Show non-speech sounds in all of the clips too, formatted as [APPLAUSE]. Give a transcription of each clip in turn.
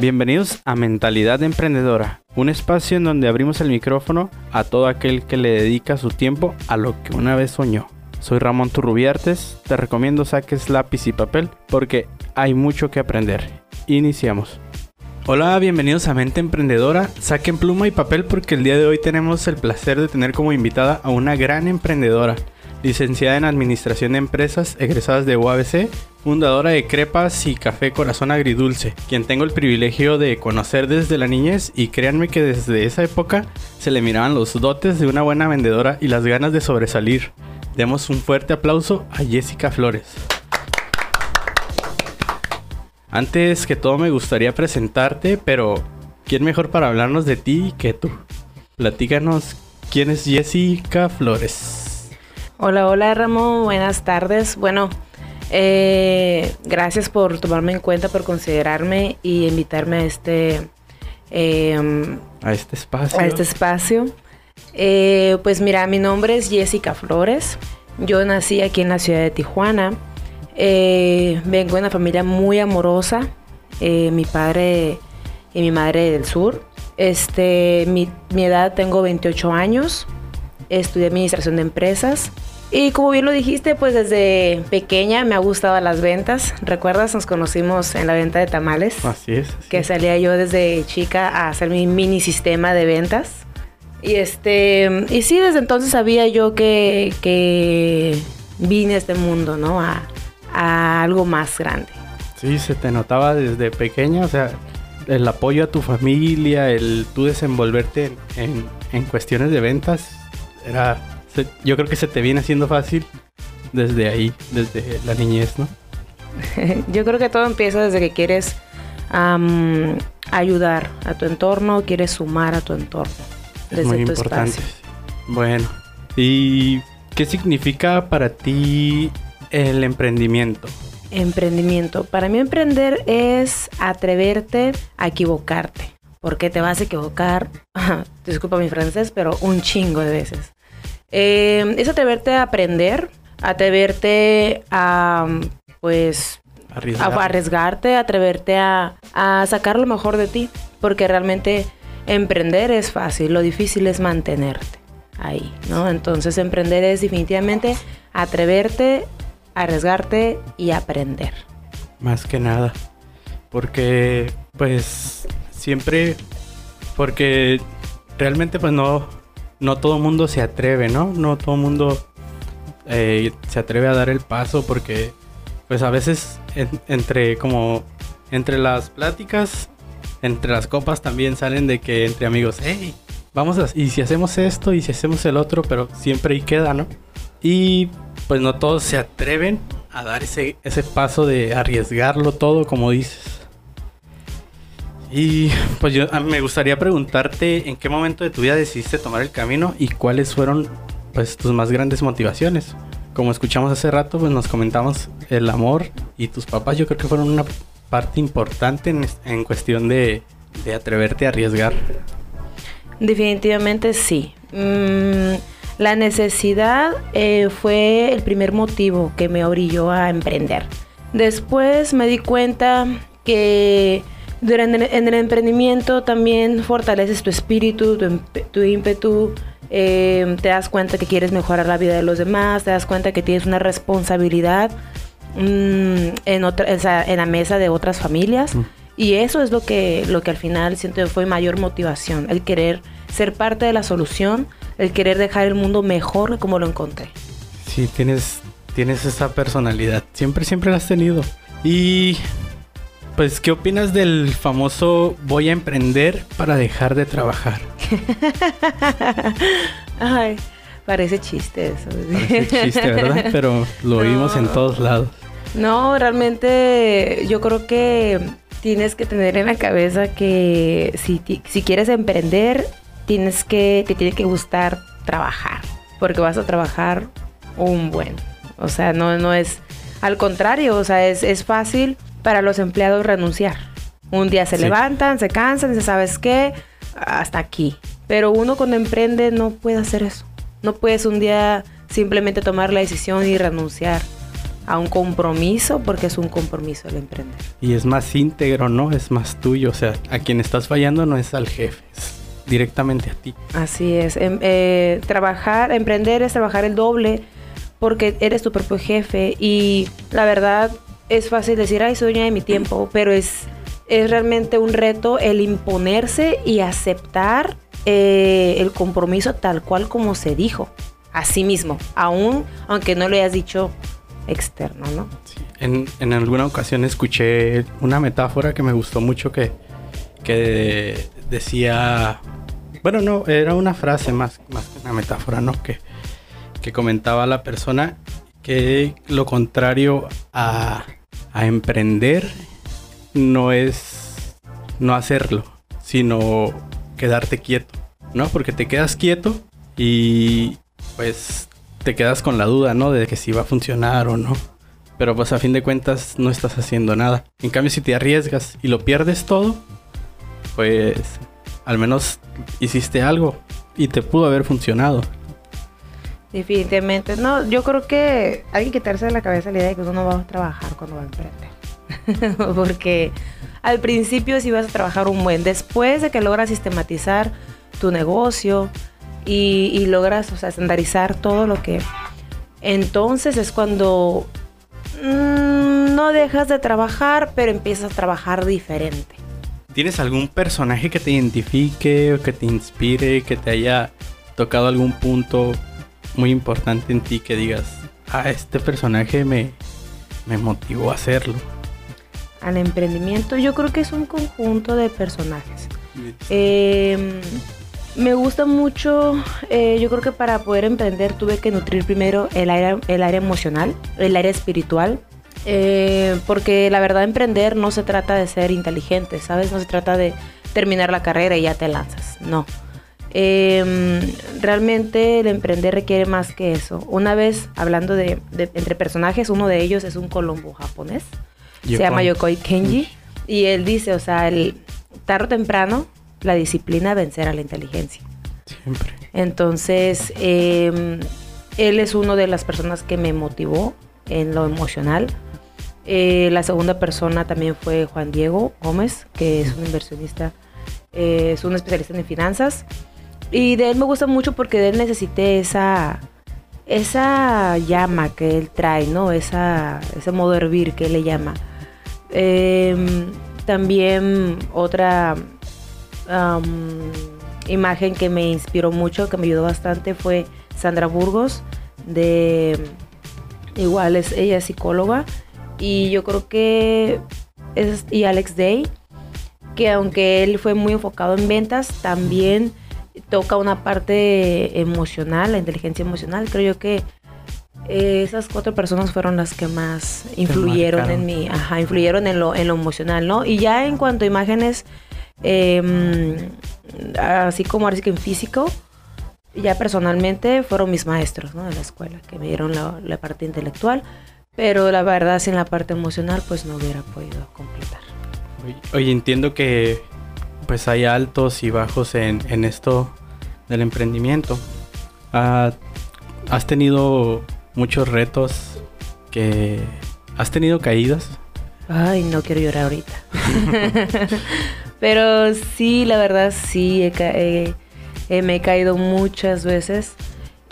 Bienvenidos a Mentalidad Emprendedora, un espacio en donde abrimos el micrófono a todo aquel que le dedica su tiempo a lo que una vez soñó. Soy Ramón Turrubiartes, te recomiendo saques lápiz y papel porque hay mucho que aprender. Iniciamos. Hola, bienvenidos a Mente Emprendedora. Saquen pluma y papel porque el día de hoy tenemos el placer de tener como invitada a una gran emprendedora licenciada en Administración de Empresas, egresadas de UABC, fundadora de Crepas y Café Corazón Agridulce, quien tengo el privilegio de conocer desde la niñez y créanme que desde esa época se le miraban los dotes de una buena vendedora y las ganas de sobresalir. Demos un fuerte aplauso a Jessica Flores. Antes que todo me gustaría presentarte, pero ¿quién mejor para hablarnos de ti que tú? Platícanos quién es Jessica Flores. Hola, hola Ramón, buenas tardes. Bueno, eh, gracias por tomarme en cuenta, por considerarme y invitarme a este... Em, a este espacio. A este espacio. Eh, pues mira, mi nombre es Jessica Flores. Yo nací aquí en la ciudad de Tijuana. Eh, vengo de una familia muy amorosa. mi padre y mi madre del sur. Este, mi, mi edad tengo 28 años. Estudié administración de empresas. Y como bien lo dijiste, pues desde pequeña me ha gustado las ventas. ¿Recuerdas? Nos conocimos en la venta de tamales. Así es. que salía yo desde chica a hacer mi mini sistema de ventas. Y este, y sí, desde entonces sabía yo que, que vine a este mundo, ¿no? A, algo más grande. Sí, se te notaba desde pequeña, o sea, el apoyo a tu familia, el tú desenvolverte en, en cuestiones de ventas, era yo creo que se te viene haciendo fácil desde ahí, desde la niñez, ¿no? [LAUGHS] yo creo que todo empieza desde que quieres ayudar a tu entorno, quieres sumar a tu entorno. Desde muy tu importante. Espacio. Bueno, ¿y qué significa para ti el emprendimiento? Emprendimiento. Para mí emprender es atreverte a equivocarte. Porque te vas a equivocar, [LAUGHS] disculpa mi francés, pero un chingo de veces. Eh, es atreverte a aprender, atreverte a, pues, arriesgarte, atreverte a, sacar lo mejor de ti, porque realmente emprender es fácil, lo difícil es mantenerte ahí, ¿no? Entonces emprender es definitivamente atreverte, arriesgarte y aprender. Más que nada, porque pues siempre, porque realmente pues no, no todo el mundo se atreve, ¿no? No todo el mundo eh, se atreve a dar el paso porque, pues a veces entre como entre las pláticas, entre las copas también salen de que entre amigos, hey, vamos a, y si hacemos esto y si hacemos el otro, pero siempre ahí queda, ¿no? Y pues no todos se atreven a dar ese, ese paso de arriesgarlo todo, como dices. Y pues yo me gustaría preguntarte en qué momento de tu vida decidiste tomar el camino y cuáles fueron pues tus más grandes motivaciones. Como escuchamos hace rato, pues nos comentamos el amor y tus papás yo creo que fueron una parte importante en, cuestión de, atreverte a arriesgar. Definitivamente sí. Mm, la necesidad eh, fue el primer motivo que me orilló a emprender. Después me di cuenta que durante en el emprendimiento también fortaleces tu espíritu, tu, ímpetu, eh, te das cuenta que quieres mejorar la vida de los demás, te das cuenta que tienes una responsabilidad mm, en, otra, en la mesa de otras familias. Mm. Y eso es lo que, lo que al final siento fue mayor motivación, el querer ser parte de la solución, el querer dejar el mundo mejor como lo encontré. Sí, tienes, tienes esa personalidad, siempre, siempre la has tenido. Y pues, ¿qué opinas del famoso voy a emprender para dejar de trabajar? [LAUGHS] Ay, parece chiste eso. Parece chiste, ¿verdad? [LAUGHS] Pero lo oímos en todos lados. No, realmente yo creo que tienes que tener en la cabeza que si, si quieres emprender, tienes que, te tiene que gustar trabajar. Porque vas a trabajar un buen. O sea, no, no es. Al contrario, o sea, es, es fácil para los empleados renunciar. Un día se levantan, se cansan, se sabes qué, hasta aquí. Pero uno cuando emprende no puede hacer eso. No puedes un día simplemente tomar la decisión y renunciar. a un compromiso, porque es un compromiso el emprender. Y es más íntegro, ¿no? Es más tuyo. O sea, a quien estás fallando no es al jefe, es directamente a ti. Así es. Em, eh, trabajar, emprender es trabajar el doble porque eres tu propio jefe y la verdad es fácil decir, ay, soy dueña de mi tiempo, pero es, es realmente un reto el imponerse y aceptar eh, el compromiso tal cual como se dijo, a sí mismo, aún aunque no lo hayas dicho externo, ¿no? En, en, alguna ocasión escuché una metáfora que me gustó mucho que, que decía, bueno, no, era una frase más, más que una metáfora, ¿no? Que, que comentaba la persona que lo contrario a, emprender no es no hacerlo, sino quedarte quieto, ¿no? Porque te quedas quieto y pues te quedas con la duda, ¿no? De que si va a funcionar o no. Pero pues a fin de cuentas no estás haciendo nada. En cambio, si te arriesgas y lo pierdes todo, pues al menos hiciste algo y te pudo haber funcionado. Definitivamente. No, yo creo que hay que quitarse de la cabeza la idea de que uno no va a trabajar cuando va a emprender. [LAUGHS] Porque al principio sí vas a trabajar un buen. Después de que logras sistematizar tu negocio y, logras o sea, estandarizar todo lo que... Entonces es cuando mm, no dejas de trabajar, pero empiezas a trabajar diferente. ¿Tienes algún personaje que te identifique o que te inspire, que te haya tocado algún punto muy importante en ti que digas, ah, este personaje me, me motivó a hacerlo? Al emprendimiento yo creo que es un conjunto de personajes. Em, me gusta mucho, eh, yo creo que para poder emprender tuve que nutrir primero el área, el área emocional, el área espiritual, eh, porque la verdad emprender no se trata de ser inteligente, ¿sabes? No se trata de terminar la carrera y ya te lanzas, no. Em, realmente el emprender requiere más que eso. Una vez hablando de, entre personajes, uno de ellos es un colombo japonés. Se llama Yokoi Kenji. Y él dice, o sea, el tarde o temprano, la disciplina vencer a la inteligencia. Siempre. Entonces, em, él es una de las personas que me motivó en lo emocional. Eh, la segunda persona también fue Juan Diego Gómez, que es un inversionista, eh, es un especialista en finanzas. Y de él me gusta mucho porque de él necesité esa, esa llama que él trae, ¿no? Esa, ese modo hervir que él le llama. Em, también otra imagen que me inspiró mucho, que me ayudó bastante, fue Sandra Burgos, de igual es ella es psicóloga. Y yo creo que es, y Alex Day, que aunque él fue muy enfocado en ventas, también toca una parte emocional, la inteligencia emocional. Creo yo que eh, esas cuatro personas fueron las que más influyeron en mí, ajá, influyeron en lo, en lo emocional, ¿no? Y ya en cuanto a imágenes, em, así como así que en físico, ya personalmente fueron mis maestros, ¿no? De la escuela, que me dieron la, la parte intelectual, pero la verdad sin la parte emocional, pues no hubiera podido completar. Oye, entiendo que pues hay altos y bajos en, en esto del emprendimiento. ¿Has tenido muchos retos. ¿Has tenido caídas? Ay, no quiero llorar ahorita. [LAUGHS] Pero sí, la verdad sí, me he caído muchas veces.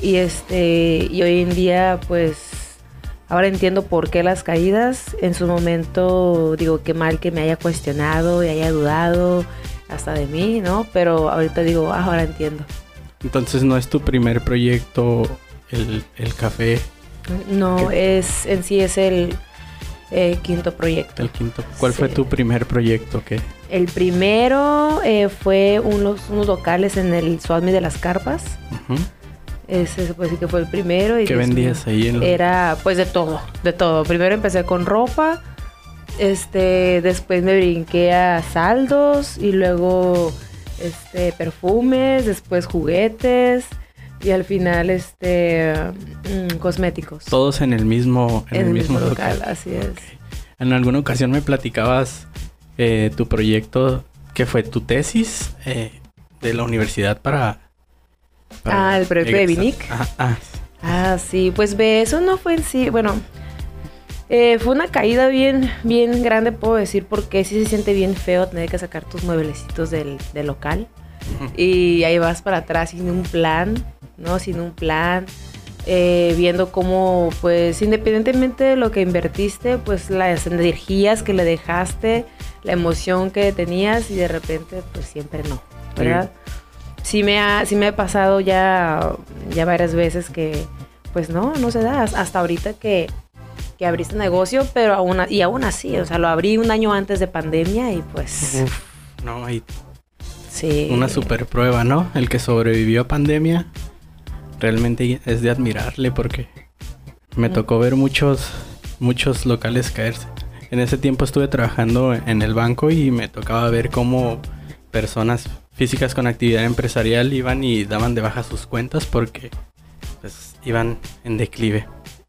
Y este, y hoy en día, pues, ahora entiendo por qué las caídas. En su momento, digo, qué mal que me haya cuestionado y haya dudado hasta de mí, ¿no? Pero ahorita digo, ah, ahora entiendo. Entonces no es tu primer proyecto el, café. No, es en sí es el eh, quinto proyecto. El quinto. ¿Cuál fue tu primer proyecto? ¿Qué? El primero eh, fue unos, unos locales en el Suadmi de las Carpas. Ese se puede decir que fue el primero. Y ¿Qué vendías ahí? En Era pues de todo, de todo. Primero empecé con ropa, este, después me brinqué a saldos y luego este perfumes, después juguetes y al final este mm, cosméticos. Todos en el mismo en, el, mismo, local. así es. En alguna ocasión me platicabas eh, tu proyecto que fue tu tesis eh, de la universidad para, ah el proyecto de Vinic. Ah, ah. ah, sí, pues ve, eso no fue en sí, bueno, Eh, fue una caída bien, bien grande, puedo decir, porque sí se siente bien feo tener que sacar tus mueblecitos del, del local. Y ahí vas para atrás sin un plan, ¿no? Sin un plan. Eh, viendo cómo, pues, independientemente de lo que invertiste, pues las energías que le dejaste, la emoción que tenías y de repente, pues siempre no, ¿verdad? Sí, me ha, sí me ha pasado ya, ya varias veces que, pues no, no se da. Hasta ahorita que, que abriste negocio, pero aún, y aún así, o sea, lo abrí un año antes de pandemia y pues... Uf, no, hay sí. una super prueba, ¿no? El que sobrevivió a pandemia realmente es de admirarle porque me tocó ver muchos, muchos locales caerse. En ese tiempo estuve trabajando en el banco y me tocaba ver cómo personas físicas con actividad empresarial iban y daban de baja sus cuentas porque pues iban en declive.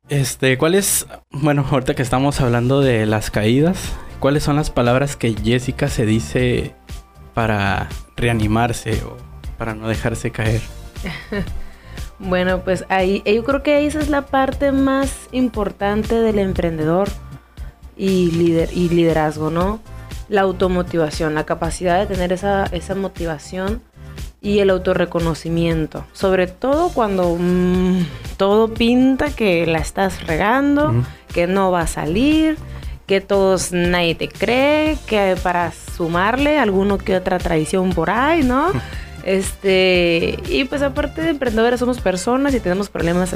Este, ¿cuáles, bueno, [LAUGHS] ahorita que estamos hablando de las caídas, cuáles son las palabras que Jessica se dice para reanimarse o para no dejarse caer? [LAUGHS] Bueno, pues ahí, yo creo que esa es la parte más importante del emprendedor y, líder, y liderazgo, ¿no? La automotivación, la capacidad de tener esa, esa motivación y el autorreconocimiento. Sobre todo cuando mm, todo pinta que la estás regando, que no va a salir, que todos nadie te cree, que para sumarle alguno que otra traición por ahí, ¿no? Este, y pues aparte de emprendedores somos personas y tenemos problemas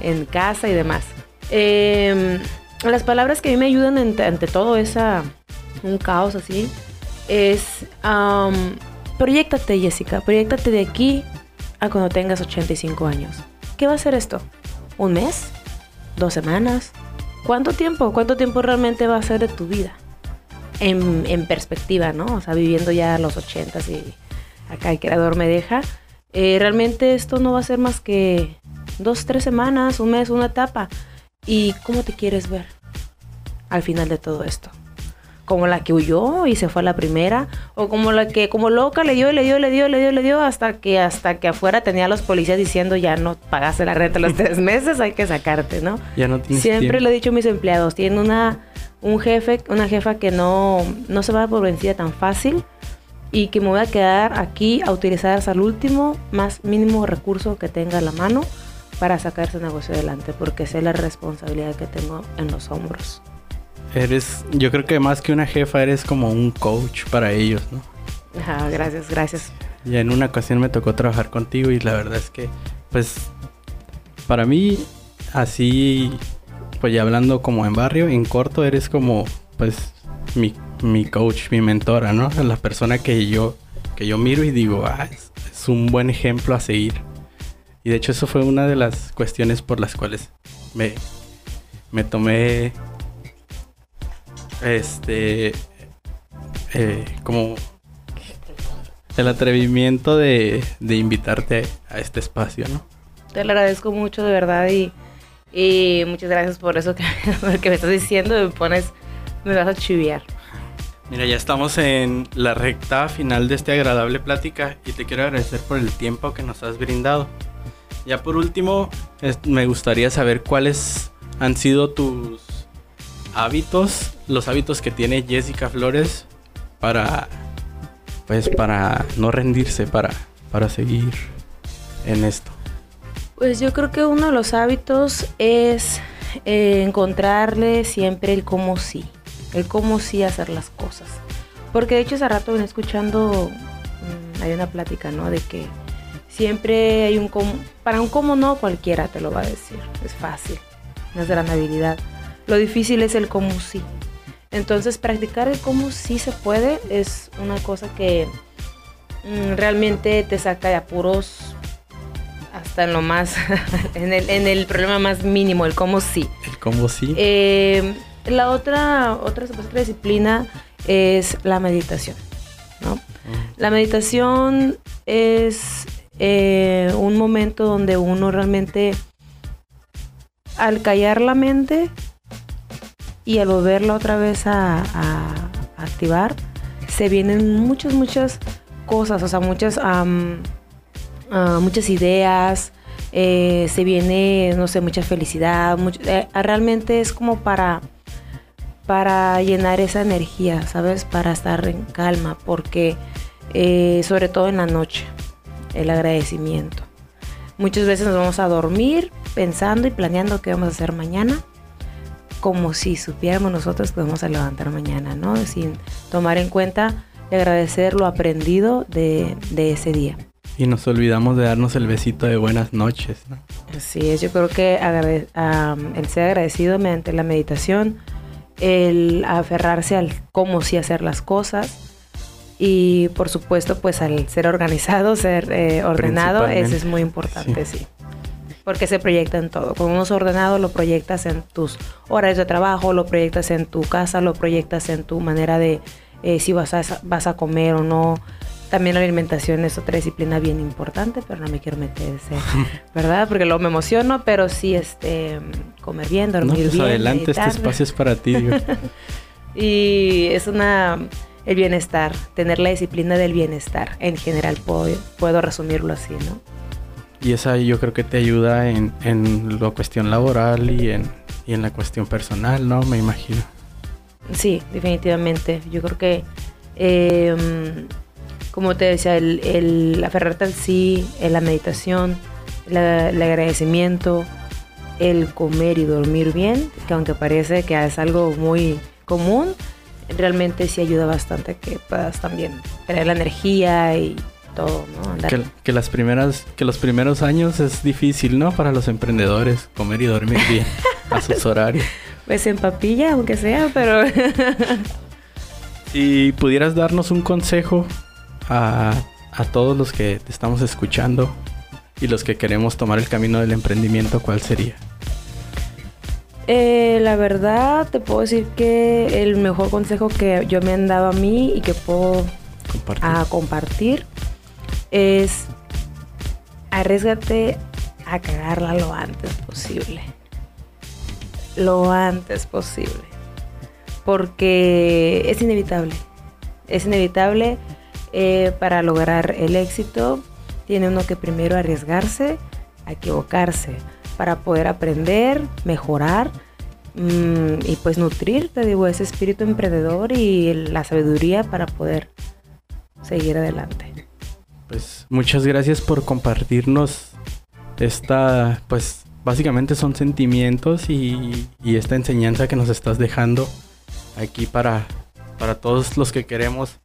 en, casa y demás. Em, las palabras que a mí me ayudan ante, todo esa, un caos así, es, um, proyectate Jessica, proyectate de aquí a cuando tengas 85 años. ¿Qué va a ser esto? ¿Un mes? ¿Dos semanas? ¿Cuánto tiempo? ¿Cuánto tiempo realmente va a ser de tu vida? En, perspectiva, ¿no? O sea, viviendo ya los 80 y acá el creador me deja, eh, realmente esto no va a ser más que dos, tres semanas, un mes, una etapa. ¿Y cómo te quieres ver al final de todo esto? Como la que huyó y se fue a la primera, o como la que como loca le dio, le dio, le dio, le dio, le dio, hasta que hasta que afuera tenía a los policías diciendo ya no pagaste la renta los tres [LAUGHS] meses, hay que sacarte, ¿no? Ya no Siempre le he dicho a mis empleados, tienen una un jefe, una jefa que no, no se va por vencida tan fácil y que me voy a quedar aquí a utilizar hasta el último más mínimo recurso que tenga a la mano para sacar ese negocio adelante, porque sé la responsabilidad que tengo en los hombros. Eres, yo creo que más que una jefa, eres como un coach para ellos, ¿no? Ajá, gracias, gracias. Y en una ocasión me tocó trabajar contigo y la verdad es que, pues, para mí, así, pues ya hablando como en barrio, en corto, eres como, pues, mi mi coach, mi mentora, ¿no? La persona que yo, que yo miro y digo, ah, es, un buen ejemplo a seguir. Y de hecho eso fue una de las cuestiones por las cuales me, me tomé este eh, como el atrevimiento de, de invitarte a, este espacio, ¿no? Te lo agradezco mucho de verdad y, y muchas gracias por eso que, [LAUGHS] que me estás diciendo, me pones, me vas a chiviar. Mira, ya estamos en la recta final de esta agradable plática y te quiero agradecer por el tiempo que nos has brindado. Ya por último, me gustaría saber cuáles han sido tus hábitos, los hábitos que tiene Jessica Flores para pues para no rendirse, para para seguir en esto. Pues yo creo que uno de los hábitos es eh, encontrarle siempre el cómo sí el cómo sí hacer las cosas. Porque de hecho hace rato venía escuchando, mm, hay una plática, ¿no? De que siempre hay un cómo, para un cómo no cualquiera te lo va a decir, es fácil, no es gran habilidad. Lo difícil es el cómo sí. Entonces practicar el cómo sí se puede es una cosa que mm, realmente te saca de apuros hasta en lo más, [LAUGHS] en, el, en el problema más mínimo, el cómo sí. El cómo sí. Eh, la otra, otra, disciplina es la meditación. ¿no? La meditación es eh, un momento donde uno realmente, al callar la mente y al volverla otra vez a, activar, se vienen muchas, muchas cosas, o sea, muchas, muchas ideas, eh, se viene, no sé, mucha felicidad, eh, realmente es como para, para llenar esa energía, ¿sabes? Para estar en calma, porque eh, sobre todo en la noche, el agradecimiento. Muchas veces nos vamos a dormir pensando y planeando qué vamos a hacer mañana, como si supiéramos nosotros que vamos a levantar mañana, ¿no? Sin tomar en cuenta y agradecer lo aprendido de, ese día. Y nos olvidamos de darnos el besito de buenas noches, ¿no? Así es, yo creo que el ser agradecido mediante la meditación, el aferrarse al cómo sí hacer las cosas y por supuesto pues al ser organizado, ser eh, ordenado, eso es muy importante, sí. Porque se proyecta en todo. Cuando uno es ordenado, lo proyectas en tus horarios de trabajo, lo proyectas en tu casa, lo proyectas en tu manera de eh, si vas a, vas a comer o no. También la alimentación es otra disciplina bien importante, pero no me quiero meter ese, [LAUGHS] ¿verdad? Porque luego me emociono, pero sí este, comer bien, dormir no, pues bien. adelante, este espacio es para ti. [LAUGHS] y es una, el bienestar, tener la disciplina del bienestar en general, puedo, puedo resumirlo así, ¿no? Y esa yo creo que te ayuda en, en la cuestión laboral y en, y en la cuestión personal, ¿no? Me imagino. Sí, definitivamente. Yo creo que, em, como te decía, el, el aferrarte al sí, la meditación, el agradecimiento, el comer y dormir bien, que aunque parece que es algo muy común, realmente sí ayuda bastante que puedas también tener la energía y todo, ¿no? Que, que, las primeras, que los primeros años es difícil, ¿no? Para los emprendedores, comer y dormir bien [LAUGHS] a sus horarios. Pues en papilla, aunque sea, pero... [LAUGHS] si pudieras darnos un consejo a, todos los que te estamos escuchando y los que queremos tomar el camino del emprendimiento, ¿cuál sería? Eh, la verdad, te puedo decir que el mejor consejo que yo me han dado a mí y que puedo compartir, a compartir es arriesgate a cagarla lo antes posible lo antes posible. Porque es inevitable. Es inevitable eh, para lograr el éxito. Tiene uno que primero arriesgarse a equivocarse para poder aprender, mejorar mm, y pues nutrir, te digo, ese espíritu emprendedor y la sabiduría para poder seguir adelante. Pues muchas gracias por compartirnos esta pues básicamente son sentimientos y, esta enseñanza que nos estás dejando aquí para, para todos los que queremos,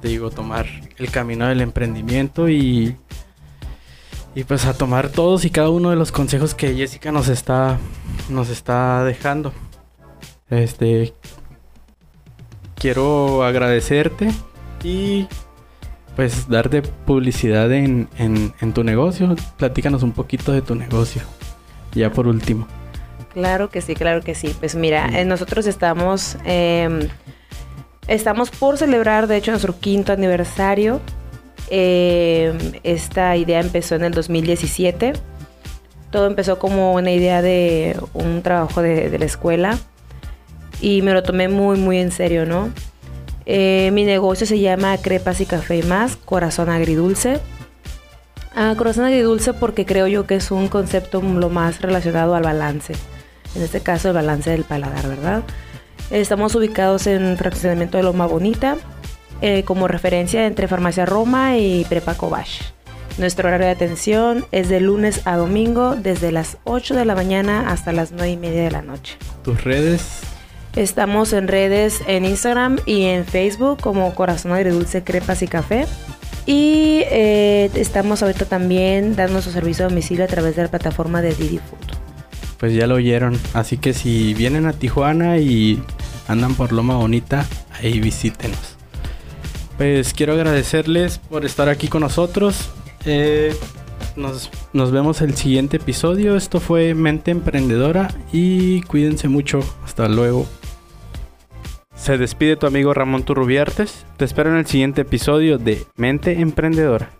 te digo, tomar el camino del emprendimiento y, y pues a tomar todos y cada uno de los consejos que Jessica nos está, nos está dejando. Este, quiero agradecerte y pues darte publicidad en, en tu negocio. Platícanos un poquito de tu negocio ya por último. Claro que sí, claro que sí. Pues mira, eh, nosotros estamos, em, estamos por celebrar, de hecho, nuestro quinto aniversario. Em, esta idea empezó en el 2017. Todo empezó como una idea de un trabajo de, la escuela y me lo tomé muy, muy en serio, ¿no? Eh, mi negocio se llama Crepas y Café más, Corazón Agridulce. Ah, corazón agridulce porque creo yo que es un concepto lo más relacionado al balance. En este caso el balance del paladar, ¿verdad? Estamos ubicados en fraccionamiento de Loma Bonita, eh, como referencia entre Farmacia Roma y Prepa Cobach. Nuestro horario de atención es de lunes a domingo, desde las 8 de la mañana hasta las 9 y media de la noche. ¿Tus redes? Estamos en redes en Instagram y en Facebook como Corazón Agridulce Crepas y Café. Y eh, estamos ahorita también dando nuestro servicio a domicilio a través de la plataforma de Didi Food. Pues ya lo oyeron. Así que si vienen a Tijuana y andan por Loma Bonita, ahí visítenos. Pues quiero agradecerles por estar aquí con nosotros. Eh, nos, nos vemos el siguiente episodio. Esto fue Mente Emprendedora y cuídense mucho. Hasta luego. Se despide tu amigo Ramón Turrubiartes. Te espero en el siguiente episodio de Mente Emprendedora.